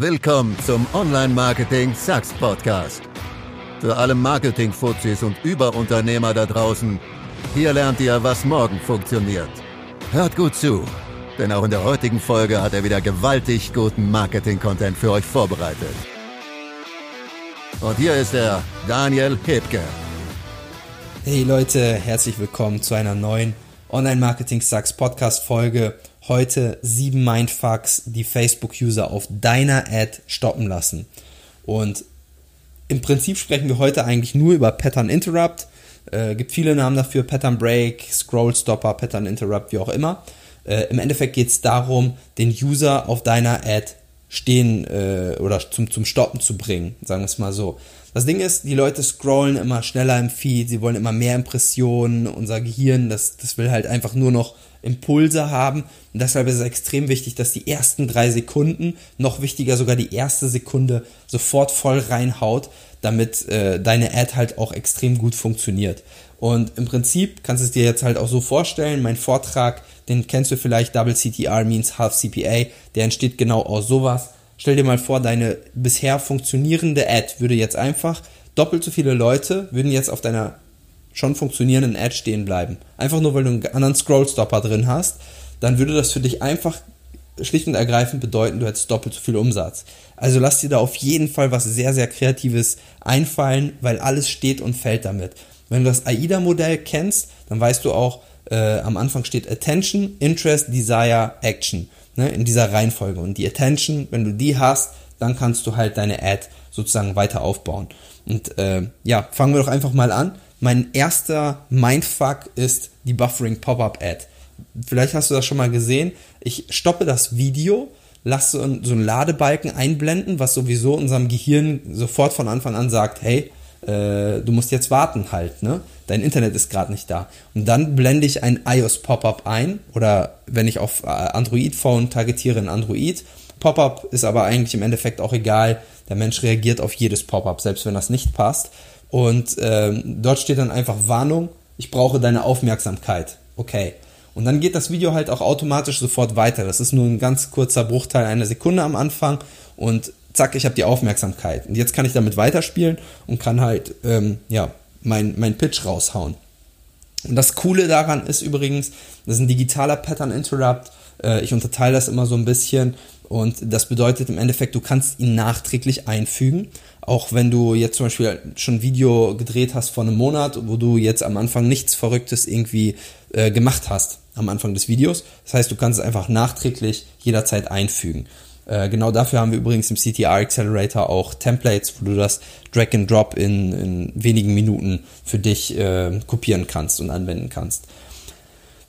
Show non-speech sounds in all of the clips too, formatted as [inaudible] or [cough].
Willkommen zum Online-Marketing Sucks Podcast. Für alle Marketing-Fuzis und Überunternehmer da draußen, hier lernt ihr, was morgen funktioniert. Hört gut zu, denn auch in der heutigen Folge hat er wieder gewaltig guten Marketing-Content für euch vorbereitet. Und hier ist er, Daniel Hebke. Hey Leute, herzlich willkommen zu einer neuen Online-Marketing Sucks Podcast Folge. Heute sieben Mindfucks, die Facebook-User auf deiner Ad stoppen lassen. Und im Prinzip sprechen wir heute eigentlich nur über Pattern Interrupt. Äh, gibt viele Namen dafür, Pattern Break, Scroll Stopper, Pattern Interrupt, wie auch immer. Äh, Im Endeffekt geht es darum, den User auf deiner Ad stehen äh, oder zum, zum Stoppen zu bringen, sagen wir es mal so. Das Ding ist, die Leute scrollen immer schneller im Feed, sie wollen immer mehr Impressionen, unser Gehirn, das, das will halt einfach nur noch Impulse haben. Und deshalb ist es extrem wichtig, dass die ersten drei Sekunden, noch wichtiger sogar die erste Sekunde, sofort voll reinhaut, damit äh, deine Ad halt auch extrem gut funktioniert. Und im Prinzip kannst du es dir jetzt halt auch so vorstellen, mein Vortrag, den kennst du vielleicht, Double CTR means Half CPA, der entsteht genau aus sowas. Stell dir mal vor, deine bisher funktionierende Ad würde jetzt einfach, doppelt so viele Leute würden jetzt auf deiner schon funktionierenden Ad stehen bleiben. Einfach nur, weil du einen anderen Scrollstopper drin hast, dann würde das für dich einfach schlicht und ergreifend bedeuten, du hättest doppelt so viel Umsatz. Also lass dir da auf jeden Fall was sehr, sehr Kreatives einfallen, weil alles steht und fällt damit. Wenn du das AIDA-Modell kennst, dann weißt du auch, äh, am Anfang steht Attention, Interest, Desire, Action. Ne, in dieser Reihenfolge. Und die Attention, wenn du die hast, dann kannst du halt deine Ad sozusagen weiter aufbauen. Und äh, ja, fangen wir doch einfach mal an. Mein erster Mindfuck ist die Buffering Pop-up Ad. Vielleicht hast du das schon mal gesehen. Ich stoppe das Video, lasse so, einen Ladebalken einblenden, was sowieso unserem Gehirn sofort von Anfang an sagt, hey, äh, du musst jetzt warten halt, ne? Dein Internet ist gerade nicht da. Und dann blende ich ein iOS-Pop-up ein oder wenn ich auf äh, Android-Phone targetiere, ein Android. Pop-up ist aber eigentlich im Endeffekt auch egal. Der Mensch reagiert auf jedes Pop-up, selbst wenn das nicht passt. Und ähm, dort steht dann einfach Warnung, ich brauche deine Aufmerksamkeit. Okay. Und dann geht das Video halt auch automatisch sofort weiter. Das ist nur ein ganz kurzer Bruchteil einer Sekunde am Anfang und zack, ich habe die Aufmerksamkeit. Und jetzt kann ich damit weiterspielen und kann halt, ähm, ja, mein, mein Pitch raushauen. Und das Coole daran ist übrigens, das ist ein digitaler Pattern Interrupt. Äh, ich unterteile das immer so ein bisschen. Und das bedeutet im Endeffekt, du kannst ihn nachträglich einfügen. Auch wenn du jetzt zum Beispiel schon ein Video gedreht hast vor einem Monat, wo du jetzt am Anfang nichts Verrücktes irgendwie äh, gemacht hast am Anfang des Videos. Das heißt, du kannst es einfach nachträglich jederzeit einfügen. Äh, genau dafür haben wir übrigens im CTR Accelerator auch Templates, wo du das Drag and Drop in, in wenigen Minuten für dich äh, kopieren kannst und anwenden kannst.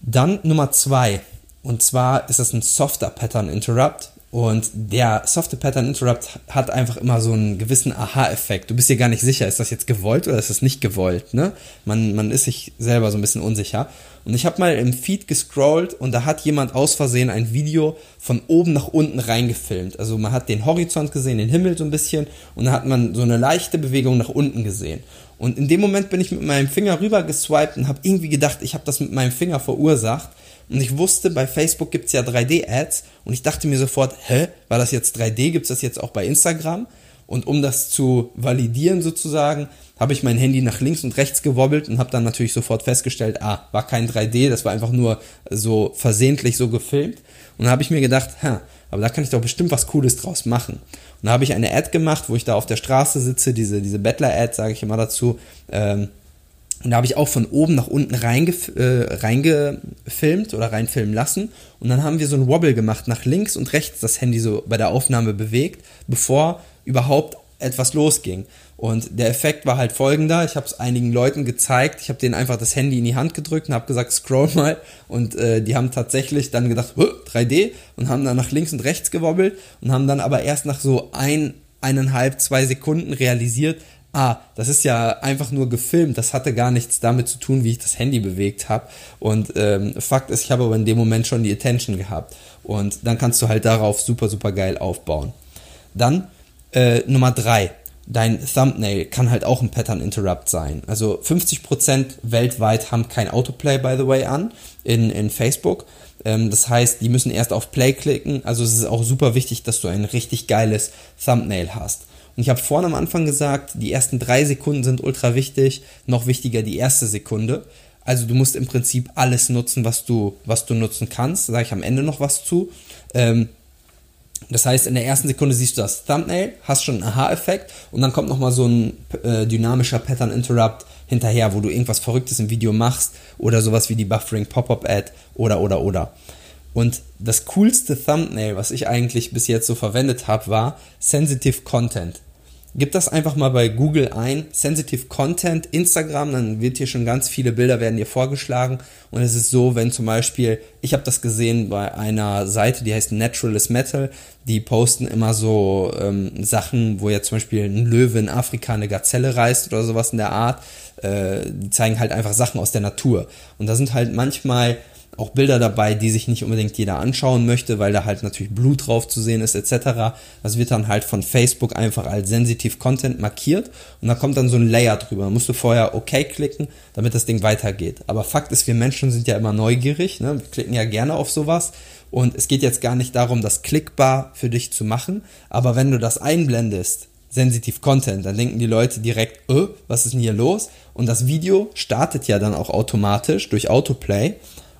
Dann Nummer zwei. Und zwar ist das ein softer Pattern Interrupt. Und der Software Pattern Interrupt hat einfach immer so einen gewissen Aha-Effekt. Du bist dir gar nicht sicher, ist das jetzt gewollt oder ist das nicht gewollt, ne? Man, man ist sich selber so ein bisschen unsicher. Und ich habe mal im Feed gescrollt und da hat jemand aus Versehen ein Video von oben nach unten reingefilmt. Also man hat den Horizont gesehen, den Himmel so ein bisschen und da hat man so eine leichte Bewegung nach unten gesehen. Und in dem Moment bin ich mit meinem Finger rüber geswiped und habe irgendwie gedacht, ich habe das mit meinem Finger verursacht und ich wusste, bei Facebook gibt's ja 3D-Ads und ich dachte mir sofort, hä, war das jetzt 3D? Gibt's das jetzt auch bei Instagram? Und um das zu validieren sozusagen, habe ich mein Handy nach links und rechts gewobbelt und habe dann natürlich sofort festgestellt, ah, war kein 3D, das war einfach nur so versehentlich so gefilmt. Und dann habe ich mir gedacht, ha, aber da kann ich doch bestimmt was Cooles draus machen. Und da habe ich eine Ad gemacht, wo ich da auf der Straße sitze, diese, diese Bettler-Ad, sage ich immer dazu, ähm, und da habe ich auch von oben nach unten reingef äh, reingefilmt oder reinfilmen lassen. Und dann haben wir so einen Wobble gemacht, nach links und rechts das Handy so bei der Aufnahme bewegt, bevor überhaupt etwas losging. Und der Effekt war halt folgender. Ich habe es einigen Leuten gezeigt. Ich habe denen einfach das Handy in die Hand gedrückt und habe gesagt, scroll mal. Und äh, die haben tatsächlich dann gedacht, 3D und haben dann nach links und rechts gewobbelt und haben dann aber erst nach so ein, eineinhalb, zwei Sekunden realisiert, ah, das ist ja einfach nur gefilmt, das hatte gar nichts damit zu tun, wie ich das Handy bewegt habe. Und ähm, Fakt ist, ich habe aber in dem Moment schon die Attention gehabt. Und dann kannst du halt darauf super, super geil aufbauen. Dann äh, Nummer drei. Dein Thumbnail kann halt auch ein Pattern Interrupt sein. Also 50% weltweit haben kein Autoplay, by the way, an in, in Facebook. Ähm, das heißt, die müssen erst auf Play klicken. Also es ist auch super wichtig, dass du ein richtig geiles Thumbnail hast. Und ich habe vorhin am Anfang gesagt, die ersten drei Sekunden sind ultra wichtig. Noch wichtiger die erste Sekunde. Also du musst im Prinzip alles nutzen, was du, was du nutzen kannst. Da sage ich am Ende noch was zu. Ähm, das heißt, in der ersten Sekunde siehst du das Thumbnail, hast schon einen Aha-Effekt und dann kommt nochmal so ein äh, dynamischer Pattern Interrupt hinterher, wo du irgendwas Verrücktes im Video machst oder sowas wie die Buffering Pop-Up Ad oder oder oder. Und das coolste Thumbnail, was ich eigentlich bis jetzt so verwendet habe, war Sensitive Content. Gib das einfach mal bei Google ein, Sensitive Content, Instagram, dann wird hier schon ganz viele Bilder werden dir vorgeschlagen. Und es ist so, wenn zum Beispiel, ich habe das gesehen bei einer Seite, die heißt Naturalist Metal, die posten immer so ähm, Sachen, wo jetzt zum Beispiel ein Löwe in Afrika eine Gazelle reißt oder sowas in der Art. Äh, die zeigen halt einfach Sachen aus der Natur. Und da sind halt manchmal auch Bilder dabei, die sich nicht unbedingt jeder anschauen möchte, weil da halt natürlich Blut drauf zu sehen ist etc. Das wird dann halt von Facebook einfach als sensitiv Content markiert und da kommt dann so ein Layer drüber. Da musst du vorher OK klicken, damit das Ding weitergeht. Aber Fakt ist, wir Menschen sind ja immer neugierig, ne? wir klicken ja gerne auf sowas und es geht jetzt gar nicht darum, das klickbar für dich zu machen, aber wenn du das einblendest, sensitiv Content, dann denken die Leute direkt, öh, was ist denn hier los? Und das Video startet ja dann auch automatisch durch Autoplay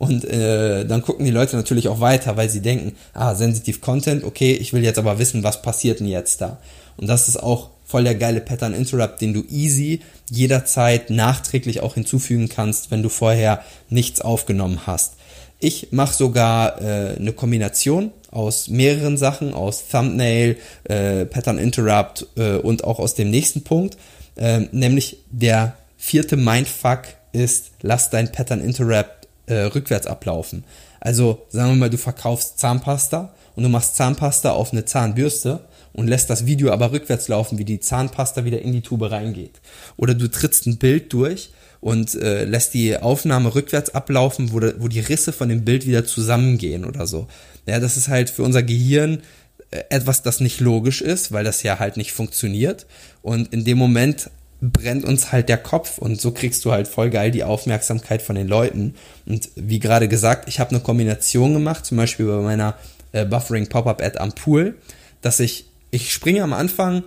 und äh, dann gucken die Leute natürlich auch weiter, weil sie denken, ah, sensitiv Content, okay, ich will jetzt aber wissen, was passiert denn jetzt da. Und das ist auch voll der geile Pattern Interrupt, den du easy jederzeit nachträglich auch hinzufügen kannst, wenn du vorher nichts aufgenommen hast. Ich mache sogar äh, eine Kombination aus mehreren Sachen, aus Thumbnail, äh, Pattern Interrupt äh, und auch aus dem nächsten Punkt, äh, nämlich der vierte Mindfuck ist, lass dein Pattern Interrupt äh, rückwärts ablaufen. Also sagen wir mal, du verkaufst Zahnpasta und du machst Zahnpasta auf eine Zahnbürste und lässt das Video aber rückwärts laufen, wie die Zahnpasta wieder in die Tube reingeht. Oder du trittst ein Bild durch und äh, lässt die Aufnahme rückwärts ablaufen, wo, de, wo die Risse von dem Bild wieder zusammengehen oder so. Ja, das ist halt für unser Gehirn äh, etwas, das nicht logisch ist, weil das ja halt nicht funktioniert. Und in dem Moment brennt uns halt der Kopf und so kriegst du halt voll geil die Aufmerksamkeit von den Leuten. Und wie gerade gesagt, ich habe eine Kombination gemacht, zum Beispiel bei meiner äh, Buffering Pop-Up-Ad am Pool, dass ich, ich springe am Anfang,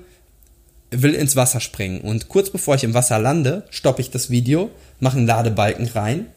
will ins Wasser springen und kurz bevor ich im Wasser lande, stoppe ich das Video, mache einen Ladebalken rein,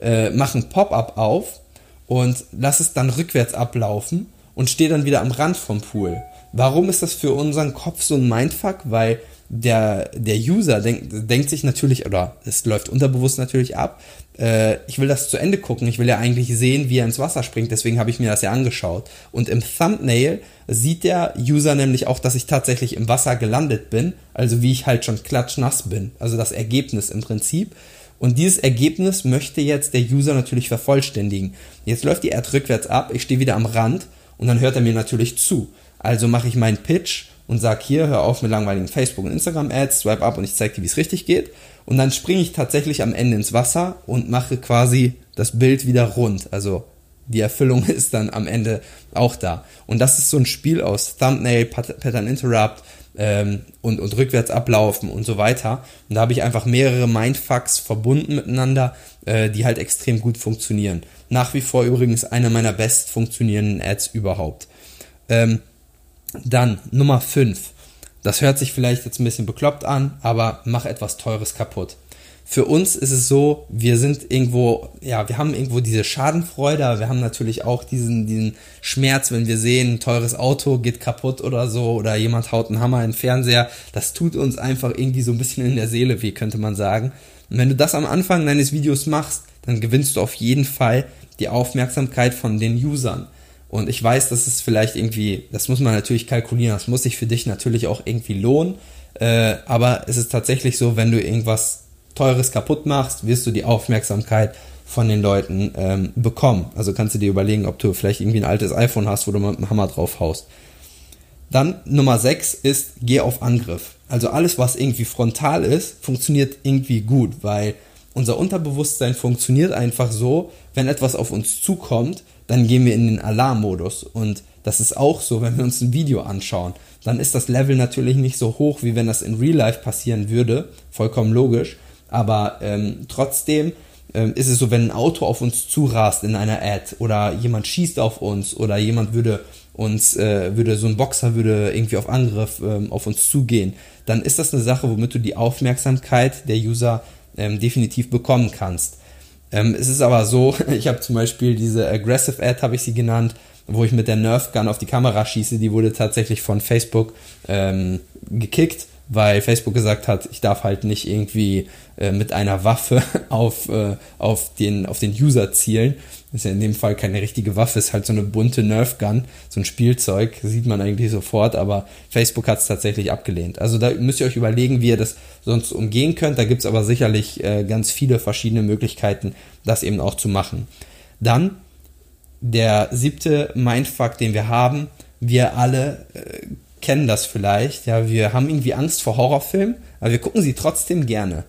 äh, mache ein Pop-Up auf und lasse es dann rückwärts ablaufen und stehe dann wieder am Rand vom Pool. Warum ist das für unseren Kopf so ein Mindfuck? Weil der, der User denkt, denkt sich natürlich, oder es läuft unterbewusst natürlich ab, äh, ich will das zu Ende gucken, ich will ja eigentlich sehen, wie er ins Wasser springt, deswegen habe ich mir das ja angeschaut. Und im Thumbnail sieht der User nämlich auch, dass ich tatsächlich im Wasser gelandet bin, also wie ich halt schon klatschnass bin, also das Ergebnis im Prinzip. Und dieses Ergebnis möchte jetzt der User natürlich vervollständigen. Jetzt läuft die Erd rückwärts ab, ich stehe wieder am Rand und dann hört er mir natürlich zu. Also mache ich meinen Pitch und sag hier, hör auf mit langweiligen Facebook- und Instagram-Ads, swipe up und ich zeige dir, wie es richtig geht. Und dann springe ich tatsächlich am Ende ins Wasser und mache quasi das Bild wieder rund. Also die Erfüllung [laughs] ist dann am Ende auch da. Und das ist so ein Spiel aus Thumbnail, Pattern Interrupt ähm, und, und rückwärts ablaufen und so weiter. Und da habe ich einfach mehrere Mindfucks verbunden miteinander, äh, die halt extrem gut funktionieren. Nach wie vor übrigens eine meiner best funktionierenden Ads überhaupt. Ähm, dann Nummer 5. Das hört sich vielleicht jetzt ein bisschen bekloppt an, aber mach etwas Teures kaputt. Für uns ist es so, wir sind irgendwo, ja, wir haben irgendwo diese Schadenfreude, wir haben natürlich auch diesen, diesen Schmerz, wenn wir sehen, ein teures Auto geht kaputt oder so, oder jemand haut einen Hammer in den Fernseher. Das tut uns einfach irgendwie so ein bisschen in der Seele weh, könnte man sagen. Und wenn du das am Anfang deines Videos machst, dann gewinnst du auf jeden Fall die Aufmerksamkeit von den Usern. Und ich weiß, dass es vielleicht irgendwie, das muss man natürlich kalkulieren, das muss sich für dich natürlich auch irgendwie lohnen. Äh, aber es ist tatsächlich so, wenn du irgendwas Teures kaputt machst, wirst du die Aufmerksamkeit von den Leuten ähm, bekommen. Also kannst du dir überlegen, ob du vielleicht irgendwie ein altes iPhone hast, wo du mit dem Hammer drauf haust. Dann Nummer 6 ist, geh auf Angriff. Also alles, was irgendwie frontal ist, funktioniert irgendwie gut, weil unser Unterbewusstsein funktioniert einfach so, wenn etwas auf uns zukommt, dann gehen wir in den Alarmmodus. Und das ist auch so, wenn wir uns ein Video anschauen. Dann ist das Level natürlich nicht so hoch, wie wenn das in Real Life passieren würde. Vollkommen logisch. Aber ähm, trotzdem ähm, ist es so, wenn ein Auto auf uns zurast in einer Ad oder jemand schießt auf uns oder jemand würde uns, äh, würde so ein Boxer würde irgendwie auf Angriff ähm, auf uns zugehen, dann ist das eine Sache, womit du die Aufmerksamkeit der User ähm, definitiv bekommen kannst. Ähm, es ist aber so, [laughs] ich habe zum Beispiel diese Aggressive Ad, habe ich sie genannt, wo ich mit der Nerf Gun auf die Kamera schieße, die wurde tatsächlich von Facebook ähm, gekickt weil Facebook gesagt hat, ich darf halt nicht irgendwie äh, mit einer Waffe [laughs] auf, äh, auf, den, auf den User zielen. Das ist ja in dem Fall keine richtige Waffe, ist halt so eine bunte Nerf Gun, so ein Spielzeug, sieht man eigentlich sofort, aber Facebook hat es tatsächlich abgelehnt. Also da müsst ihr euch überlegen, wie ihr das sonst umgehen könnt. Da gibt's aber sicherlich äh, ganz viele verschiedene Möglichkeiten, das eben auch zu machen. Dann der siebte Mindfuck, den wir haben, wir alle äh, kennen das vielleicht. Ja, wir haben irgendwie Angst vor Horrorfilmen, aber wir gucken sie trotzdem gerne.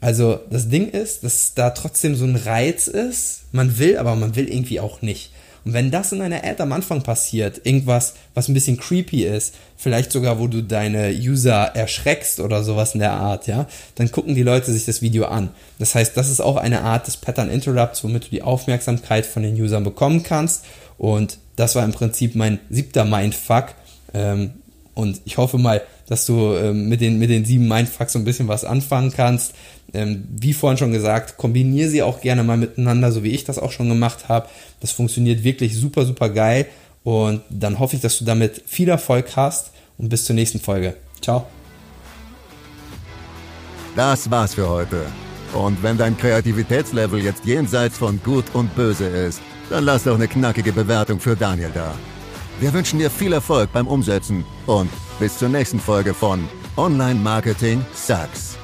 Also das Ding ist, dass da trotzdem so ein Reiz ist. Man will, aber man will irgendwie auch nicht. Und wenn das in einer Ad am Anfang passiert, irgendwas, was ein bisschen creepy ist, vielleicht sogar, wo du deine User erschreckst oder sowas in der Art, ja, dann gucken die Leute sich das Video an. Das heißt, das ist auch eine Art des Pattern Interrupts, womit du die Aufmerksamkeit von den Usern bekommen kannst. Und das war im Prinzip mein siebter Mindfuck. Ähm, und ich hoffe mal, dass du ähm, mit, den, mit den sieben Mindfucks so ein bisschen was anfangen kannst. Ähm, wie vorhin schon gesagt, kombiniere sie auch gerne mal miteinander, so wie ich das auch schon gemacht habe. Das funktioniert wirklich super, super geil. Und dann hoffe ich, dass du damit viel Erfolg hast. Und bis zur nächsten Folge. Ciao. Das war's für heute. Und wenn dein Kreativitätslevel jetzt jenseits von Gut und Böse ist, dann lass doch eine knackige Bewertung für Daniel da. Wir wünschen dir viel Erfolg beim Umsetzen und bis zur nächsten Folge von Online Marketing Sucks.